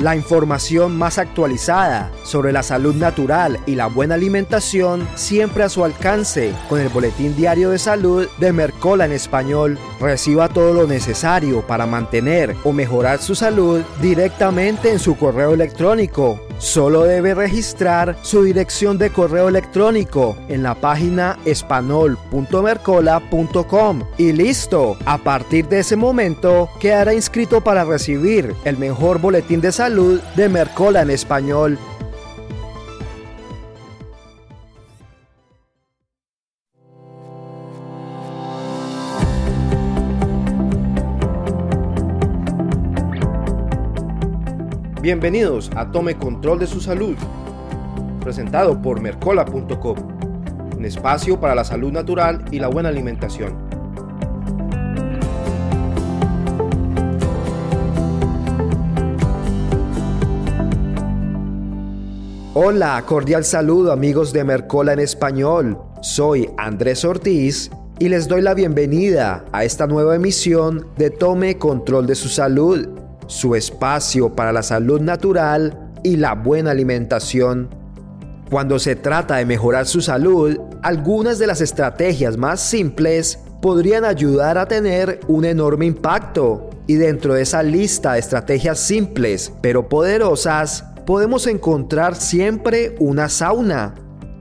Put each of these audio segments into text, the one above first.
La información más actualizada sobre la salud natural y la buena alimentación siempre a su alcance con el Boletín Diario de Salud de Mercola en español. Reciba todo lo necesario para mantener o mejorar su salud directamente en su correo electrónico. Solo debe registrar su dirección de correo electrónico en la página espanol.mercola.com y listo. A partir de ese momento quedará inscrito para recibir el mejor boletín de salud de Mercola en español. Bienvenidos a Tome Control de su Salud, presentado por Mercola.com, un espacio para la salud natural y la buena alimentación. Hola, cordial saludo amigos de Mercola en español. Soy Andrés Ortiz y les doy la bienvenida a esta nueva emisión de Tome Control de su Salud su espacio para la salud natural y la buena alimentación. Cuando se trata de mejorar su salud, algunas de las estrategias más simples podrían ayudar a tener un enorme impacto. Y dentro de esa lista de estrategias simples pero poderosas, podemos encontrar siempre una sauna.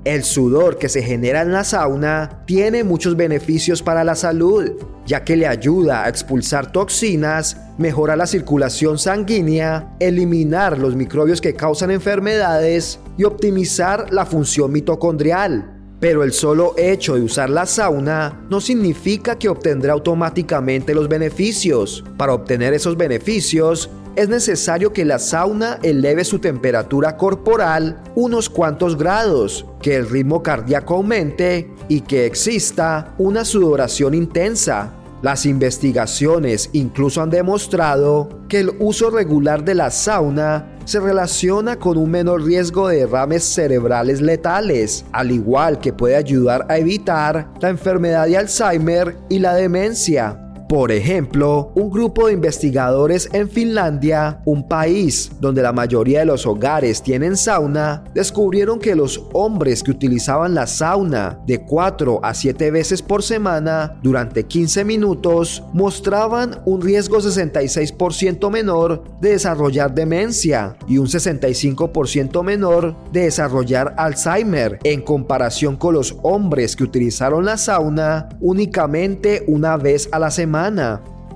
El sudor que se genera en la sauna tiene muchos beneficios para la salud, ya que le ayuda a expulsar toxinas mejora la circulación sanguínea, eliminar los microbios que causan enfermedades y optimizar la función mitocondrial. Pero el solo hecho de usar la sauna no significa que obtendrá automáticamente los beneficios. Para obtener esos beneficios, es necesario que la sauna eleve su temperatura corporal unos cuantos grados, que el ritmo cardíaco aumente y que exista una sudoración intensa. Las investigaciones incluso han demostrado que el uso regular de la sauna se relaciona con un menor riesgo de derrames cerebrales letales, al igual que puede ayudar a evitar la enfermedad de Alzheimer y la demencia. Por ejemplo, un grupo de investigadores en Finlandia, un país donde la mayoría de los hogares tienen sauna, descubrieron que los hombres que utilizaban la sauna de 4 a 7 veces por semana durante 15 minutos mostraban un riesgo 66% menor de desarrollar demencia y un 65% menor de desarrollar Alzheimer. En comparación con los hombres que utilizaron la sauna únicamente una vez a la semana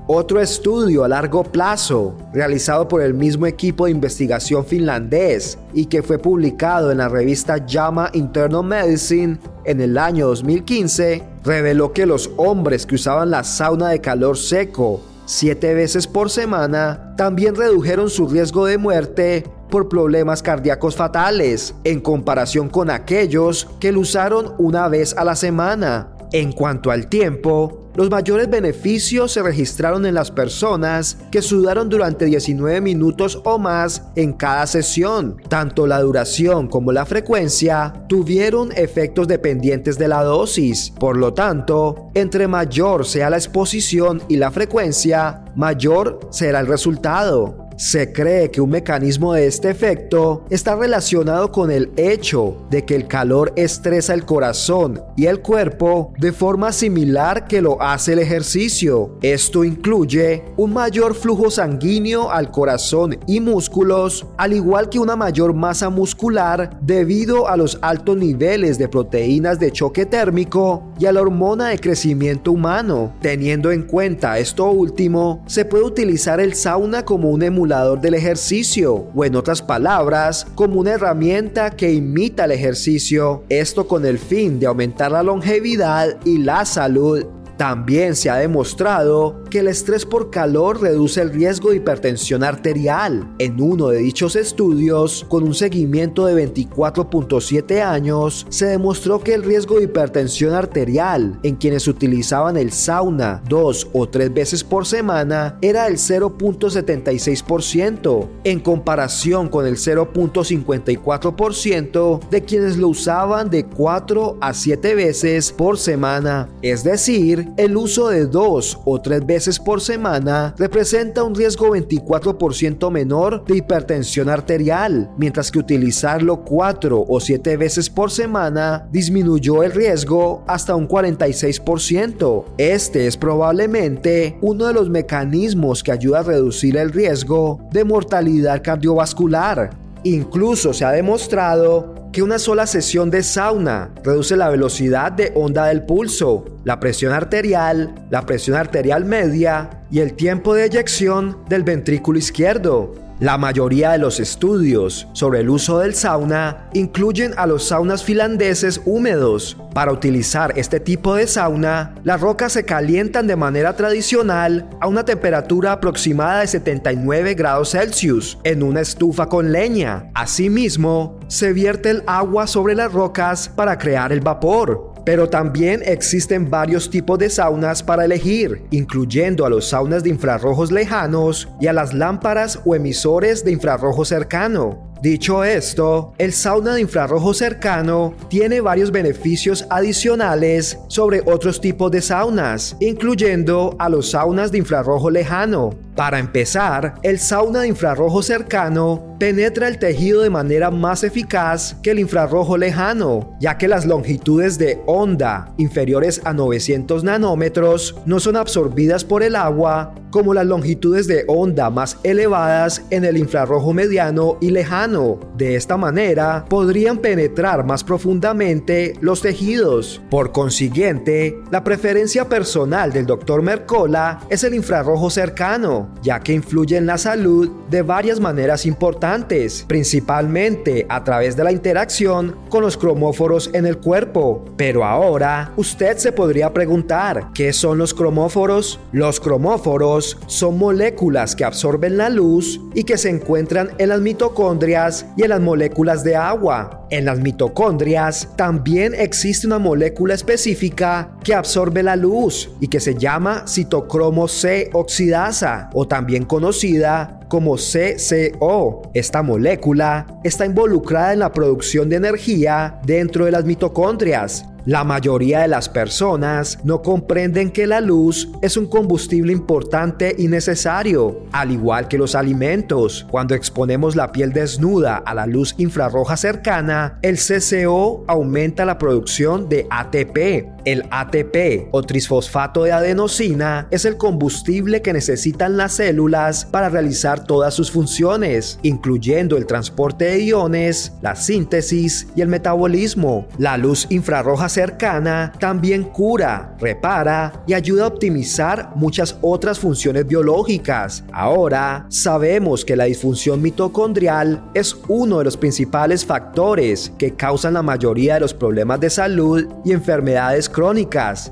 otro estudio a largo plazo, realizado por el mismo equipo de investigación finlandés y que fue publicado en la revista JAMA Internal Medicine en el año 2015, reveló que los hombres que usaban la sauna de calor seco siete veces por semana también redujeron su riesgo de muerte por problemas cardíacos fatales en comparación con aquellos que lo usaron una vez a la semana. En cuanto al tiempo, los mayores beneficios se registraron en las personas que sudaron durante 19 minutos o más en cada sesión. Tanto la duración como la frecuencia tuvieron efectos dependientes de la dosis. Por lo tanto, entre mayor sea la exposición y la frecuencia, mayor será el resultado. Se cree que un mecanismo de este efecto está relacionado con el hecho de que el calor estresa el corazón y el cuerpo de forma similar que lo hace el ejercicio. Esto incluye un mayor flujo sanguíneo al corazón y músculos, al igual que una mayor masa muscular debido a los altos niveles de proteínas de choque térmico y a la hormona de crecimiento humano. Teniendo en cuenta esto último, se puede utilizar el sauna como un emulador del ejercicio o en otras palabras, como una herramienta que imita el ejercicio, esto con el fin de aumentar la longevidad y la salud. También se ha demostrado que el estrés por calor reduce el riesgo de hipertensión arterial. En uno de dichos estudios, con un seguimiento de 24.7 años, se demostró que el riesgo de hipertensión arterial en quienes utilizaban el sauna dos o tres veces por semana era el 0.76%, en comparación con el 0.54% de quienes lo usaban de 4 a 7 veces por semana. Es decir, el uso de dos o tres veces veces por semana representa un riesgo 24% menor de hipertensión arterial, mientras que utilizarlo 4 o 7 veces por semana disminuyó el riesgo hasta un 46%. Este es probablemente uno de los mecanismos que ayuda a reducir el riesgo de mortalidad cardiovascular. Incluso se ha demostrado que una sola sesión de sauna reduce la velocidad de onda del pulso, la presión arterial, la presión arterial media y el tiempo de eyección del ventrículo izquierdo. La mayoría de los estudios sobre el uso del sauna incluyen a los saunas finlandeses húmedos. Para utilizar este tipo de sauna, las rocas se calientan de manera tradicional a una temperatura aproximada de 79 grados Celsius en una estufa con leña. Asimismo, se vierte el agua sobre las rocas para crear el vapor. Pero también existen varios tipos de saunas para elegir, incluyendo a los saunas de infrarrojos lejanos y a las lámparas o emisores de infrarrojo cercano. Dicho esto, el sauna de infrarrojo cercano tiene varios beneficios adicionales sobre otros tipos de saunas, incluyendo a los saunas de infrarrojo lejano. Para empezar, el sauna de infrarrojo cercano penetra el tejido de manera más eficaz que el infrarrojo lejano, ya que las longitudes de onda inferiores a 900 nanómetros no son absorbidas por el agua como las longitudes de onda más elevadas en el infrarrojo mediano y lejano. De esta manera, podrían penetrar más profundamente los tejidos. Por consiguiente, la preferencia personal del Dr. Mercola es el infrarrojo cercano, ya que influye en la salud de varias maneras importantes, principalmente a través de la interacción con los cromóforos en el cuerpo. Pero ahora, usted se podría preguntar, ¿qué son los cromóforos? Los cromóforos son moléculas que absorben la luz y que se encuentran en las mitocondrias y en las moléculas de agua. En las mitocondrias también existe una molécula específica que absorbe la luz y que se llama citocromo C oxidasa o también conocida como CCO. Esta molécula está involucrada en la producción de energía dentro de las mitocondrias la mayoría de las personas no comprenden que la luz es un combustible importante y necesario, al igual que los alimentos. Cuando exponemos la piel desnuda a la luz infrarroja cercana, el CCO aumenta la producción de ATP. El ATP o trisfosfato de adenosina es el combustible que necesitan las células para realizar todas sus funciones, incluyendo el transporte de iones, la síntesis y el metabolismo. La luz infrarroja cercana también cura, repara y ayuda a optimizar muchas otras funciones biológicas. Ahora sabemos que la disfunción mitocondrial es uno de los principales factores que causan la mayoría de los problemas de salud y enfermedades crónicas,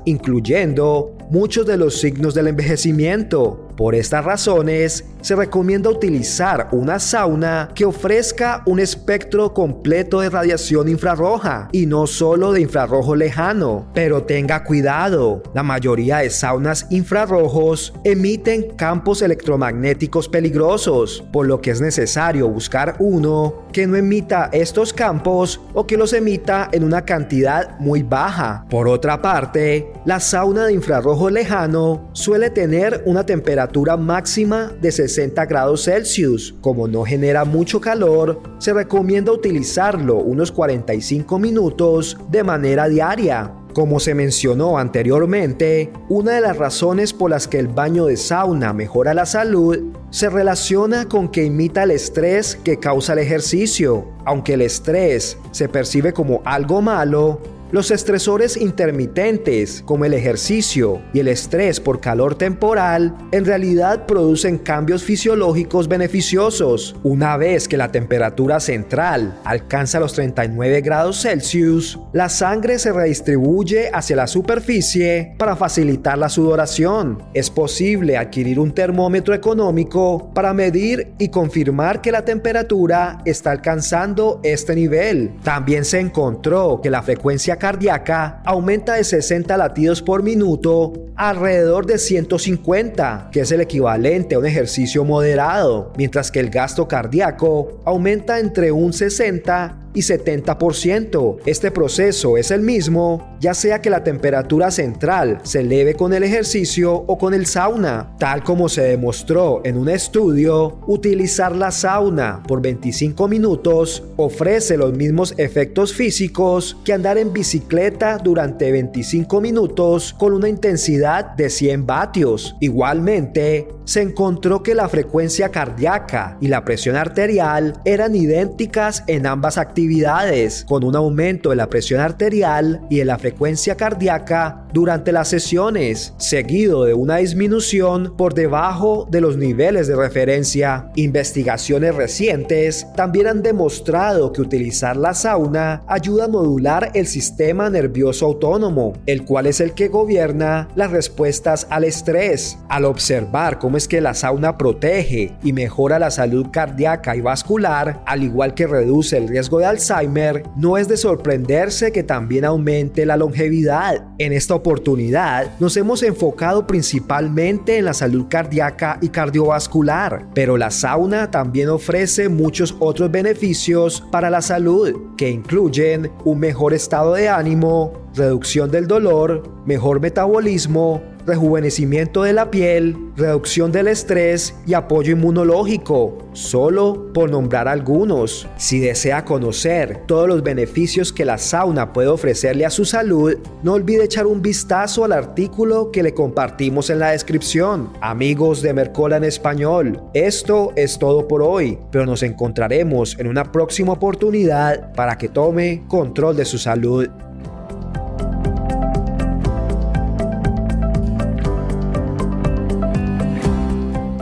incluyendo muchos de los signos del envejecimiento. Por estas razones, se recomienda utilizar una sauna que ofrezca un espectro completo de radiación infrarroja y no solo de infrarrojo lejano. Pero tenga cuidado, la mayoría de saunas infrarrojos emiten campos electromagnéticos peligrosos, por lo que es necesario buscar uno que no emita estos campos o que los emita en una cantidad muy baja. Por otra parte, la sauna de infrarrojo lejano suele tener una temperatura máxima de 60 grados Celsius. Como no genera mucho calor, se recomienda utilizarlo unos 45 minutos de manera diaria. Como se mencionó anteriormente, una de las razones por las que el baño de sauna mejora la salud se relaciona con que imita el estrés que causa el ejercicio. Aunque el estrés se percibe como algo malo, los estresores intermitentes, como el ejercicio y el estrés por calor temporal, en realidad producen cambios fisiológicos beneficiosos. Una vez que la temperatura central alcanza los 39 grados Celsius, la sangre se redistribuye hacia la superficie para facilitar la sudoración. Es posible adquirir un termómetro económico para medir y confirmar que la temperatura está alcanzando este nivel. También se encontró que la frecuencia cardíaca aumenta de 60 latidos por minuto alrededor de 150, que es el equivalente a un ejercicio moderado, mientras que el gasto cardíaco aumenta entre un 60 y 70%. Este proceso es el mismo, ya sea que la temperatura central se eleve con el ejercicio o con el sauna. Tal como se demostró en un estudio, utilizar la sauna por 25 minutos ofrece los mismos efectos físicos que andar en bicicleta durante 25 minutos con una intensidad de 100 vatios. Igualmente, se encontró que la frecuencia cardíaca y la presión arterial eran idénticas en ambas actividades, con un aumento de la presión arterial y de la frecuencia cardíaca durante las sesiones, seguido de una disminución por debajo de los niveles de referencia. Investigaciones recientes también han demostrado que utilizar la sauna ayuda a modular el sistema nervioso autónomo, el cual es el que gobierna las respuestas al estrés. Al observar cómo es que la sauna protege y mejora la salud cardíaca y vascular, al igual que reduce el riesgo de Alzheimer, no es de sorprenderse que también aumente la longevidad. En esta oportunidad nos hemos enfocado principalmente en la salud cardíaca y cardiovascular, pero la sauna también ofrece muchos otros beneficios para la salud, que incluyen un mejor estado de ánimo, reducción del dolor, mejor metabolismo, rejuvenecimiento de la piel, reducción del estrés y apoyo inmunológico, solo por nombrar algunos. Si desea conocer todos los beneficios que la sauna puede ofrecerle a su salud, no olvide echar un vistazo al artículo que le compartimos en la descripción. Amigos de Mercola en español, esto es todo por hoy, pero nos encontraremos en una próxima oportunidad para que tome control de su salud.